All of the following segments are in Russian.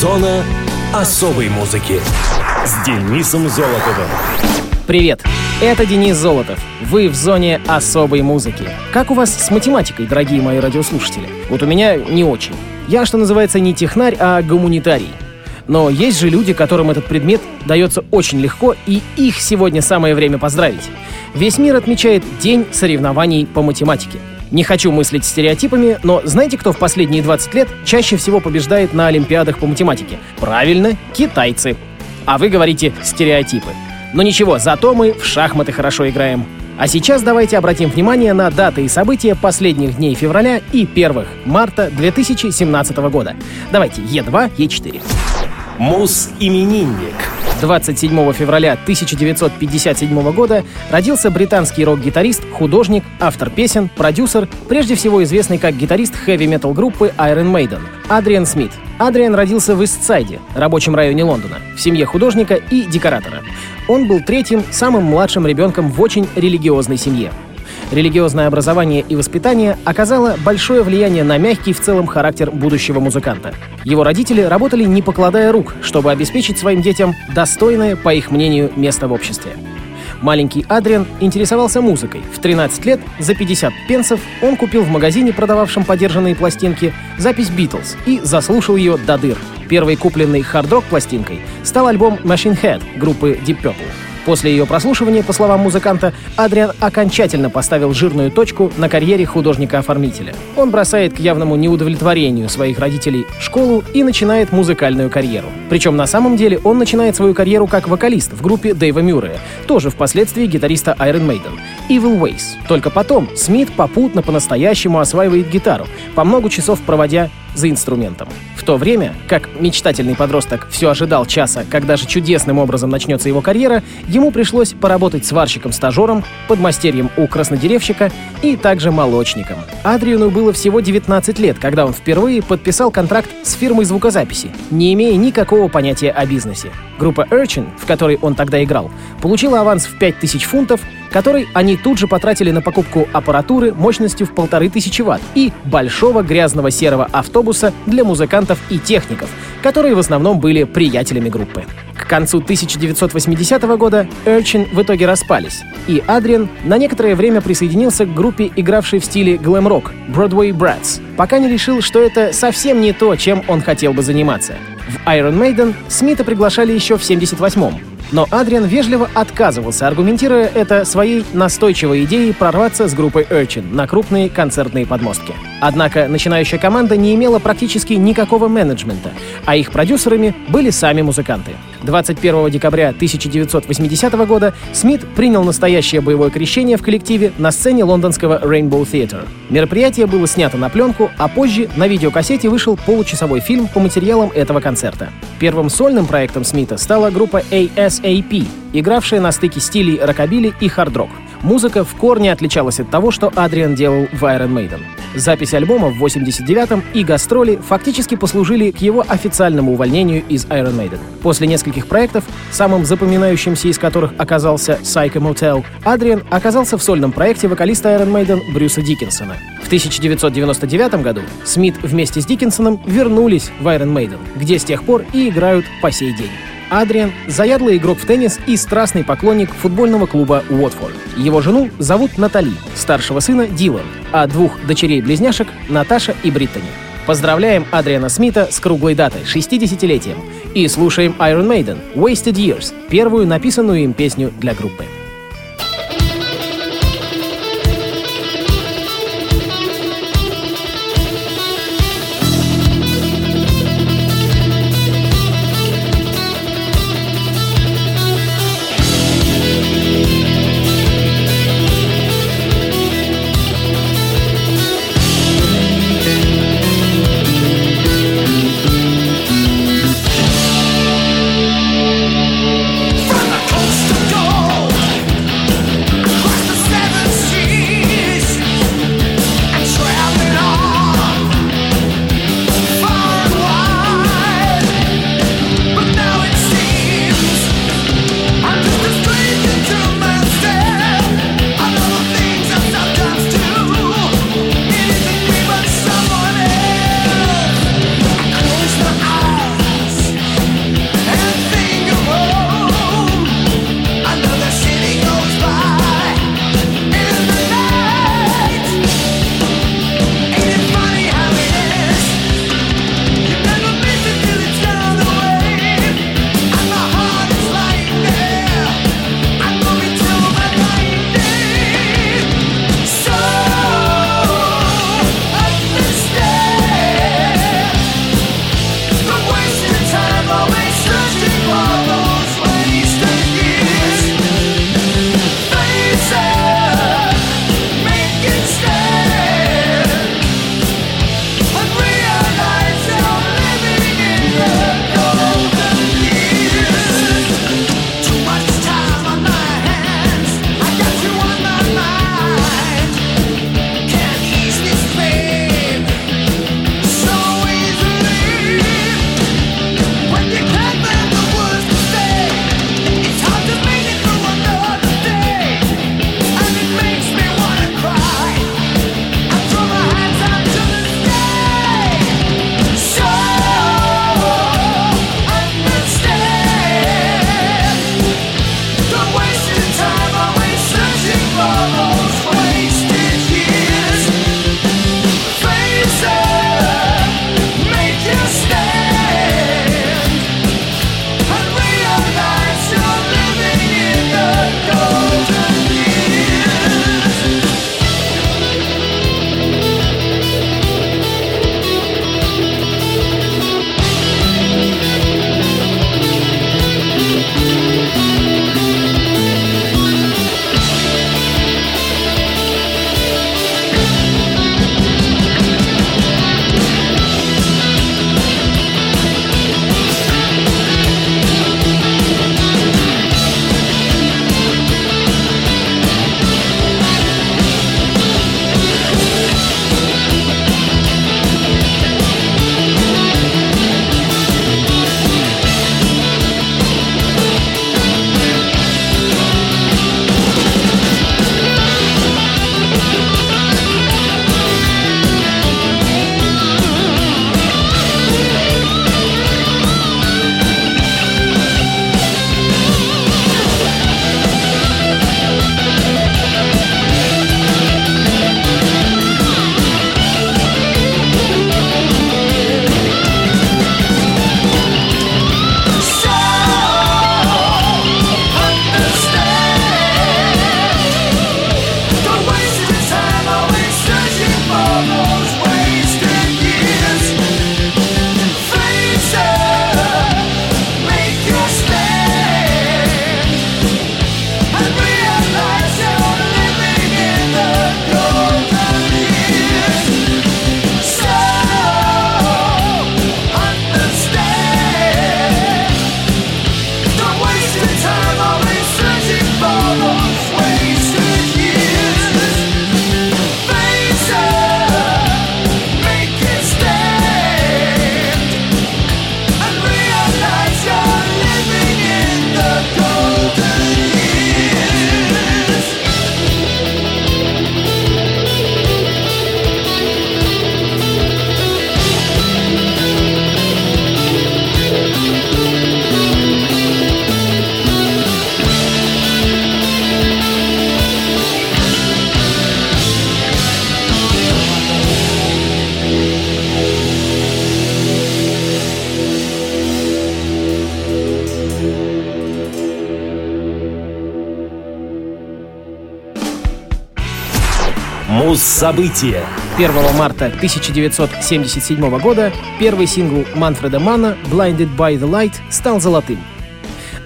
Зона особой музыки с Денисом Золотовым. Привет, это Денис Золотов. Вы в зоне особой музыки. Как у вас с математикой, дорогие мои радиослушатели? Вот у меня не очень. Я, что называется, не технарь, а гуманитарий. Но есть же люди, которым этот предмет дается очень легко, и их сегодня самое время поздравить. Весь мир отмечает День соревнований по математике. Не хочу мыслить стереотипами, но знаете, кто в последние 20 лет чаще всего побеждает на Олимпиадах по математике? Правильно, китайцы. А вы говорите стереотипы. Но ничего, зато мы в шахматы хорошо играем. А сейчас давайте обратим внимание на даты и события последних дней февраля и первых марта 2017 года. Давайте Е2, Е4. Мус-именинник. 27 февраля 1957 года родился британский рок-гитарист, художник, автор песен, продюсер, прежде всего известный как гитарист хэви-метал группы Iron Maiden, Адриан Смит. Адриан родился в Истсайде, рабочем районе Лондона, в семье художника и декоратора. Он был третьим, самым младшим ребенком в очень религиозной семье. Религиозное образование и воспитание оказало большое влияние на мягкий в целом характер будущего музыканта. Его родители работали не покладая рук, чтобы обеспечить своим детям достойное, по их мнению, место в обществе. Маленький Адриан интересовался музыкой. В 13 лет за 50 пенсов он купил в магазине, продававшем подержанные пластинки, запись «Битлз» и заслушал ее до дыр. Первой купленной хард-рок пластинкой стал альбом Machine Head группы Deep Purple. После ее прослушивания, по словам музыканта, Адриан окончательно поставил жирную точку на карьере художника-оформителя. Он бросает к явному неудовлетворению своих родителей школу и начинает музыкальную карьеру. Причем на самом деле он начинает свою карьеру как вокалист в группе Дэйва Мюррея, тоже впоследствии гитариста Iron Maiden, Evil Ways. Только потом Смит попутно по-настоящему осваивает гитару, по много часов проводя за инструментом. То время, как мечтательный подросток все ожидал часа, когда же чудесным образом начнется его карьера, ему пришлось поработать сварщиком-стажером, подмастерьем у краснодеревщика и также молочником. Адриану было всего 19 лет, когда он впервые подписал контракт с фирмой звукозаписи, не имея никакого понятия о бизнесе. Группа Urchin, в которой он тогда играл, получила аванс в 5000 фунтов, который они тут же потратили на покупку аппаратуры мощностью в полторы тысячи ватт и большого грязного серого автобуса для музыкантов и техников, которые в основном были приятелями группы. К концу 1980 года Urchin в итоге распались, и Адриан на некоторое время присоединился к группе, игравшей в стиле глэм-рок Broadway Brats, пока не решил, что это совсем не то, чем он хотел бы заниматься. В Iron Maiden Смита приглашали еще в 78-м, но Адриан вежливо отказывался, аргументируя это своей настойчивой идеей прорваться с группой Urchin на крупные концертные подмостки. Однако начинающая команда не имела практически никакого менеджмента, а их продюсерами были сами музыканты. 21 декабря 1980 года Смит принял настоящее боевое крещение в коллективе на сцене лондонского Rainbow Theatre. Мероприятие было снято на пленку, а позже на видеокассете вышел получасовой фильм по материалам этого концерта. Первым сольным проектом Смита стала группа ASAP, игравшая на стыке стилей рокобили и хард-рок. Музыка в корне отличалась от того, что Адриан делал в Iron Maiden. Запись альбома в 89-м и гастроли фактически послужили к его официальному увольнению из Iron Maiden. После нескольких проектов, самым запоминающимся из которых оказался Psycho Motel, Адриан оказался в сольном проекте вокалиста Iron Maiden Брюса Диккенсона. В 1999 году Смит вместе с Диккенсоном вернулись в Iron Maiden, где с тех пор и играют по сей день. Адриан – заядлый игрок в теннис и страстный поклонник футбольного клуба Уотфорд. Его жену зовут Натали, старшего сына Дилан, а двух дочерей-близняшек – Наташа и Бриттани. Поздравляем Адриана Смита с круглой датой, 60-летием. И слушаем Iron Maiden – Wasted Years, первую написанную им песню для группы. События. 1 марта 1977 года первый сингл Манфреда Мана «Blinded by the Light» стал золотым.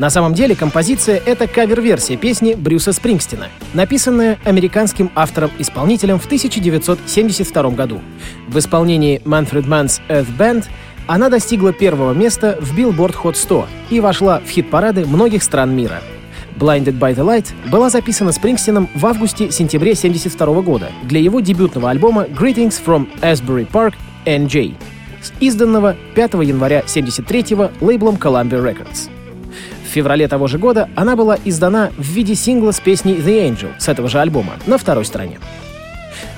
На самом деле композиция — это кавер-версия песни Брюса Спрингстина, написанная американским автором-исполнителем в 1972 году. В исполнении Manfred Mann's Earth Band она достигла первого места в Billboard Hot 100 и вошла в хит-парады многих стран мира. Blinded by the Light была записана Спрингстином в августе-сентябре 1972 года для его дебютного альбома Greetings from Asbury Park NJ, изданного 5 января 1973 лейблом Columbia Records. В феврале того же года она была издана в виде сингла с песней The Angel с этого же альбома на второй стороне.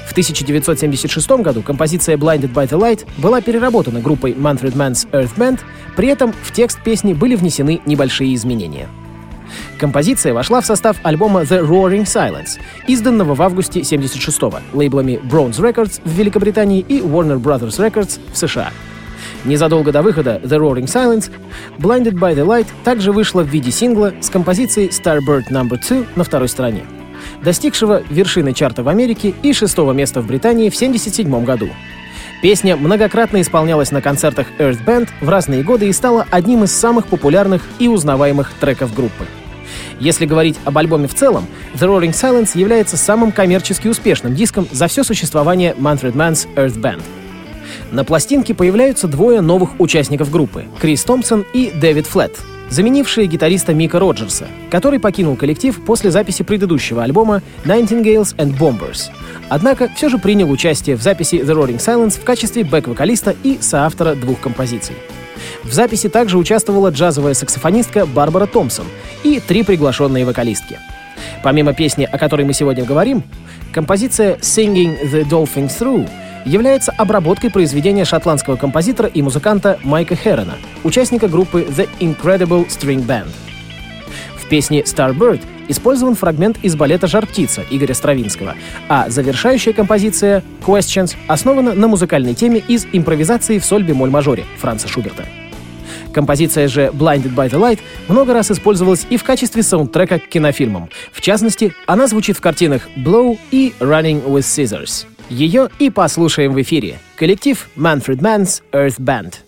В 1976 году композиция Blinded by the Light была переработана группой Manfred Mann's Earth Band, при этом в текст песни были внесены небольшие изменения. Композиция вошла в состав альбома The Roaring Silence, изданного в августе 76-го лейблами Bronze Records в Великобритании и Warner Brothers Records в США. Незадолго до выхода The Roaring Silence, Blinded by the Light также вышла в виде сингла с композицией Starbird No. 2 на второй стороне, достигшего вершины чарта в Америке и шестого места в Британии в 1977 году. Песня многократно исполнялась на концертах Earth Band в разные годы и стала одним из самых популярных и узнаваемых треков группы. Если говорить об альбоме в целом, The Roaring Silence является самым коммерчески успешным диском за все существование Manfred Mann's Earth Band. На пластинке появляются двое новых участников группы — Крис Томпсон и Дэвид Флетт, заменившие гитариста Мика Роджерса, который покинул коллектив после записи предыдущего альбома Nightingales and Bombers. Однако все же принял участие в записи The Roaring Silence в качестве бэк-вокалиста и соавтора двух композиций. В записи также участвовала джазовая саксофонистка Барбара Томпсон и три приглашенные вокалистки. Помимо песни, о которой мы сегодня говорим, композиция «Singing the Dolphins Through» является обработкой произведения шотландского композитора и музыканта Майка Херона, участника группы The Incredible String Band. В песне «Starbird» использован фрагмент из балета «Жар-птица» Игоря Стравинского, а завершающая композиция «Questions» основана на музыкальной теме из импровизации в соль-бемоль-мажоре Франца Шуберта. Композиция же «Blinded by the Light» много раз использовалась и в качестве саундтрека к кинофильмам. В частности, она звучит в картинах «Blow» и «Running with Scissors». Ее и послушаем в эфире. Коллектив Manfred Mann's Earth Band.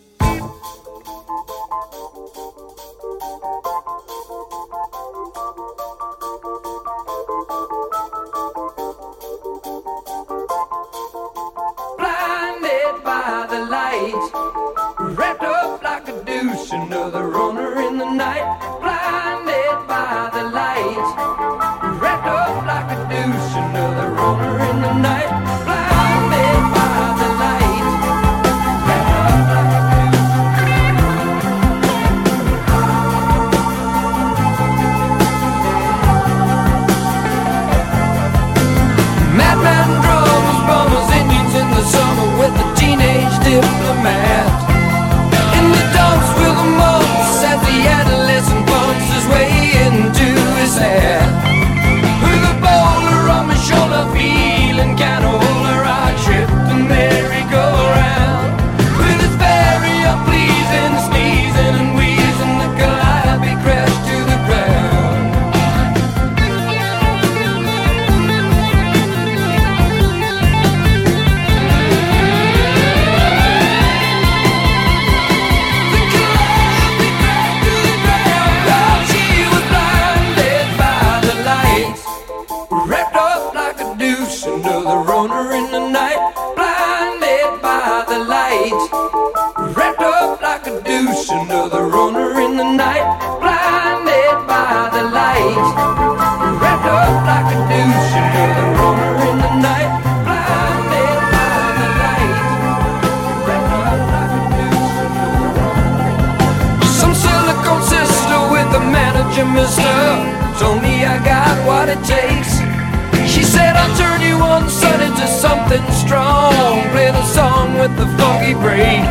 Break.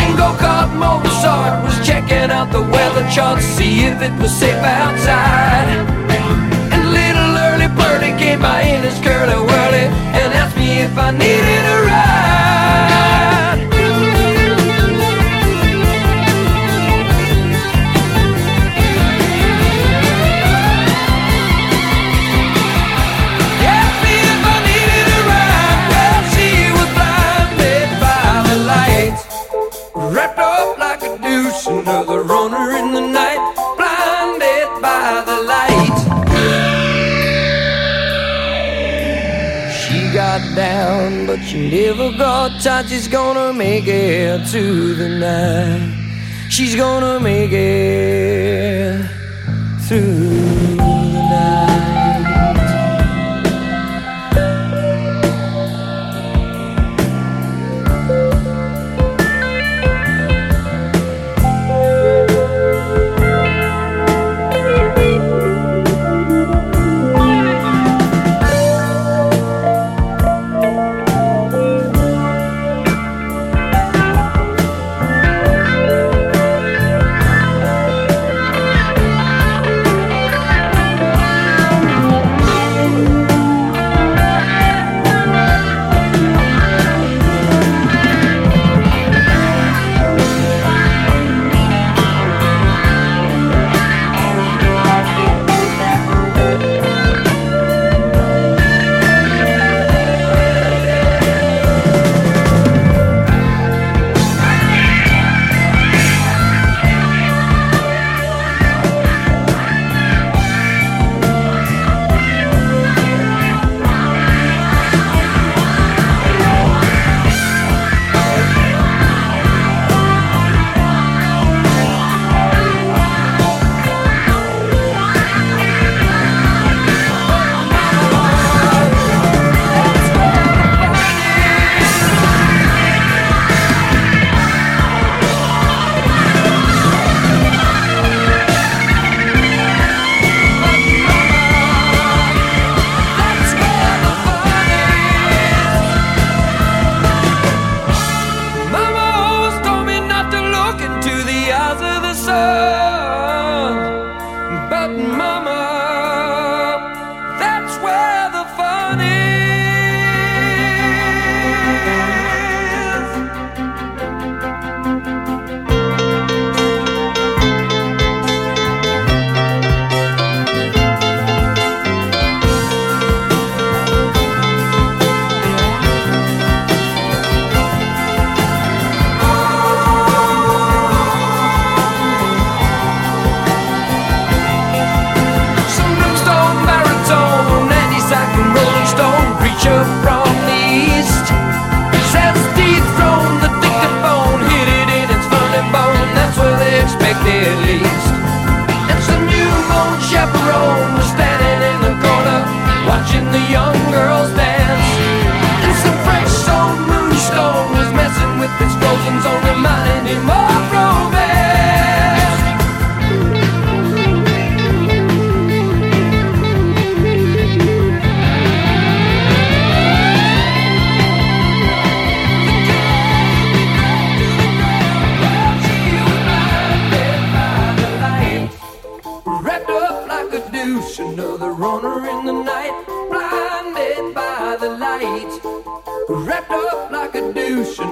And go kart Mozart was checking out the weather chart, see if it was safe outside. And little early birdie came by in his curly whirly and asked me if I needed a ride. She never got tired, she's gonna make it to the night. She's gonna make it.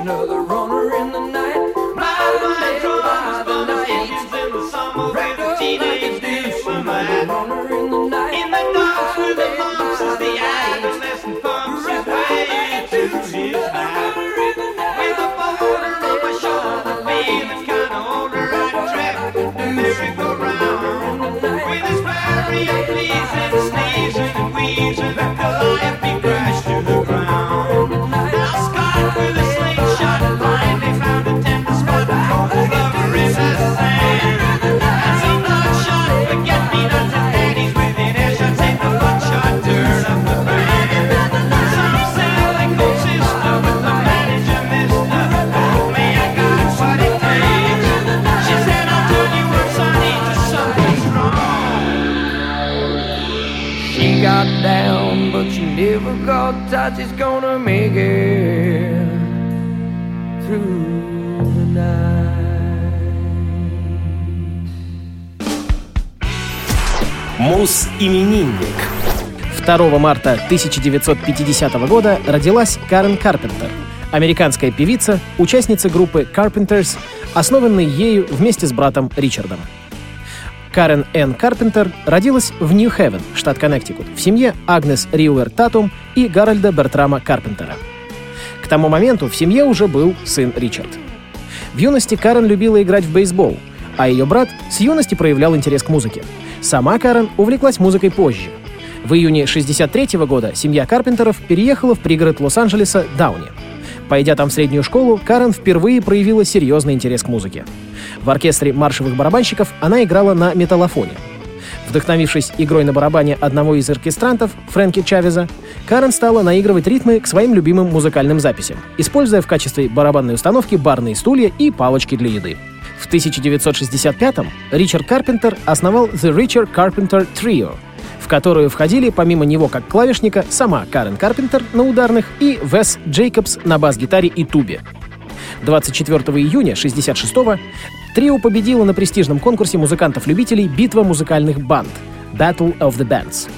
no. doubt she's gonna make it through the night. Муз-именинник. 2 марта 1950 года родилась Карен Карпентер, американская певица, участница группы Carpenters, основанной ею вместе с братом Ричардом. Карен Энн Карпентер родилась в Нью-Хевен, штат Коннектикут, в семье Агнес Риуэр Татум и Гарольда Бертрама Карпентера. К тому моменту в семье уже был сын Ричард. В юности Карен любила играть в бейсбол, а ее брат с юности проявлял интерес к музыке. Сама Карен увлеклась музыкой позже. В июне 1963 года семья Карпентеров переехала в пригород Лос-Анджелеса Дауни. Пойдя там в среднюю школу, Карен впервые проявила серьезный интерес к музыке. В оркестре маршевых барабанщиков она играла на металлофоне. Вдохновившись игрой на барабане одного из оркестрантов, Фрэнки Чавеза, Карен стала наигрывать ритмы к своим любимым музыкальным записям, используя в качестве барабанной установки барные стулья и палочки для еды. В 1965-м Ричард Карпентер основал The Richard Carpenter Trio, в которую входили помимо него как клавишника сама Карен Карпентер на ударных и Вес Джейкобс на бас-гитаре и тубе. 24 июня 1966-го трио победило на престижном конкурсе музыкантов-любителей «Битва музыкальных банд» Battle of the Bands.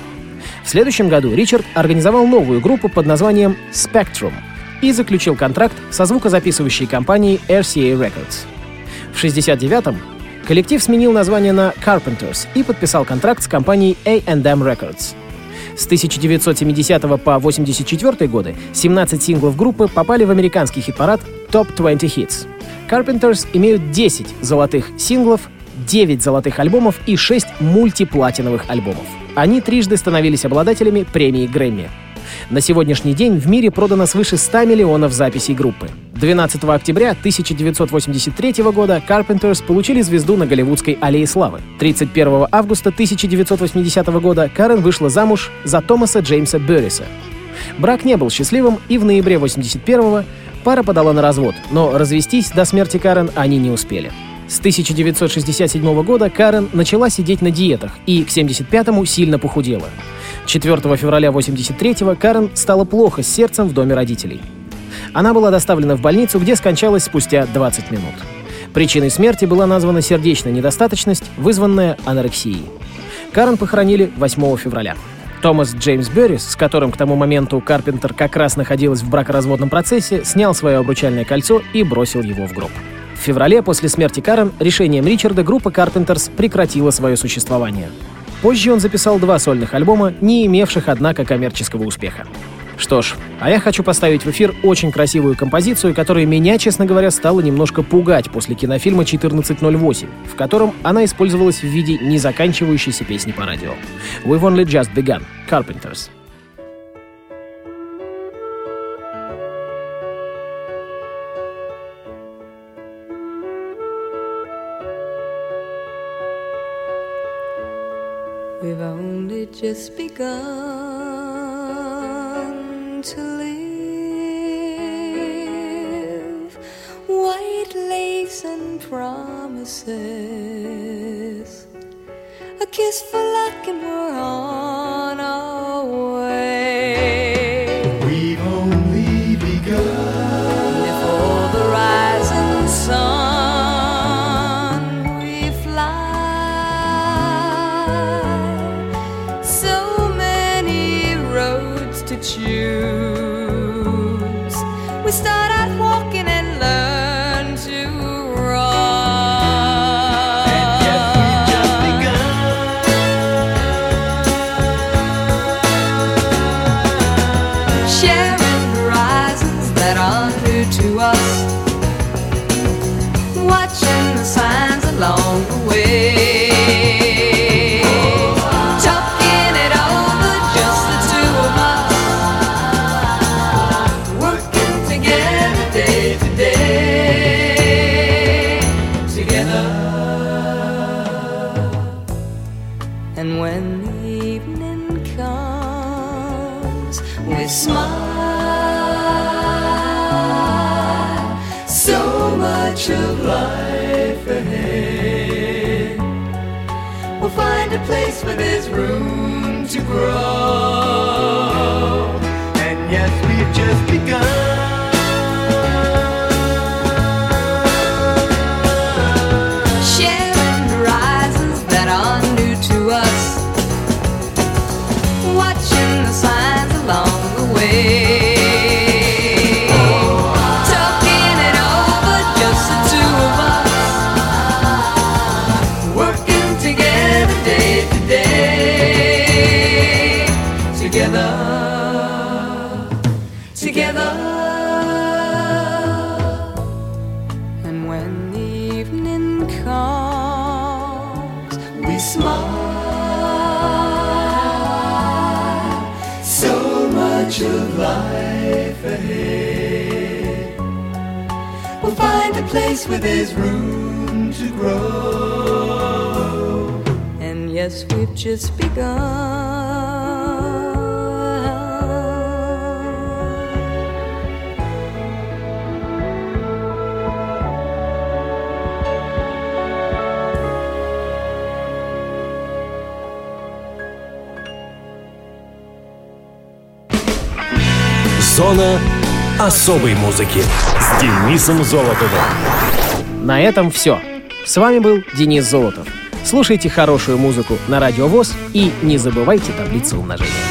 В следующем году Ричард организовал новую группу под названием Spectrum и заключил контракт со звукозаписывающей компанией RCA Records. В 1969-м коллектив сменил название на Carpenters и подписал контракт с компанией A&M Records. С 1970 по 1984 годы 17 синглов группы попали в американский хит-парад Top 20 Hits. Carpenters имеют 10 золотых синглов, 9 золотых альбомов и 6 мультиплатиновых альбомов. Они трижды становились обладателями премии Грэмми. На сегодняшний день в мире продано свыше 100 миллионов записей группы. 12 октября 1983 года Carpenters получили звезду на Голливудской аллее славы. 31 августа 1980 года Карен вышла замуж за Томаса Джеймса Берриса. Брак не был счастливым, и в ноябре 81-го пара подала на развод, но развестись до смерти Карен они не успели. С 1967 года Карен начала сидеть на диетах и к 75-му сильно похудела. 4 февраля 83-го Карен стало плохо с сердцем в доме родителей. Она была доставлена в больницу, где скончалась спустя 20 минут. Причиной смерти была названа сердечная недостаточность, вызванная анорексией. Карен похоронили 8 февраля. Томас Джеймс Беррис, с которым к тому моменту Карпентер как раз находилась в бракоразводном процессе, снял свое обручальное кольцо и бросил его в гроб. В феврале после смерти Карен решением Ричарда группа Carpenters прекратила свое существование. Позже он записал два сольных альбома, не имевших, однако, коммерческого успеха. Что ж, а я хочу поставить в эфир очень красивую композицию, которая меня, честно говоря, стала немножко пугать после кинофильма «1408», в котором она использовалась в виде незаканчивающейся песни по радио. «We've only just begun» — Carpenters. We've only just begun to live. White lace and promises. A kiss for there's room to grow. Life ahead. We'll find a place where there's room to grow. and yes, we've just begun. Зона особой музыки с Денисом Золотовым. На этом все. С вами был Денис Золотов. Слушайте хорошую музыку на Радио ВОЗ и не забывайте таблицу умножения.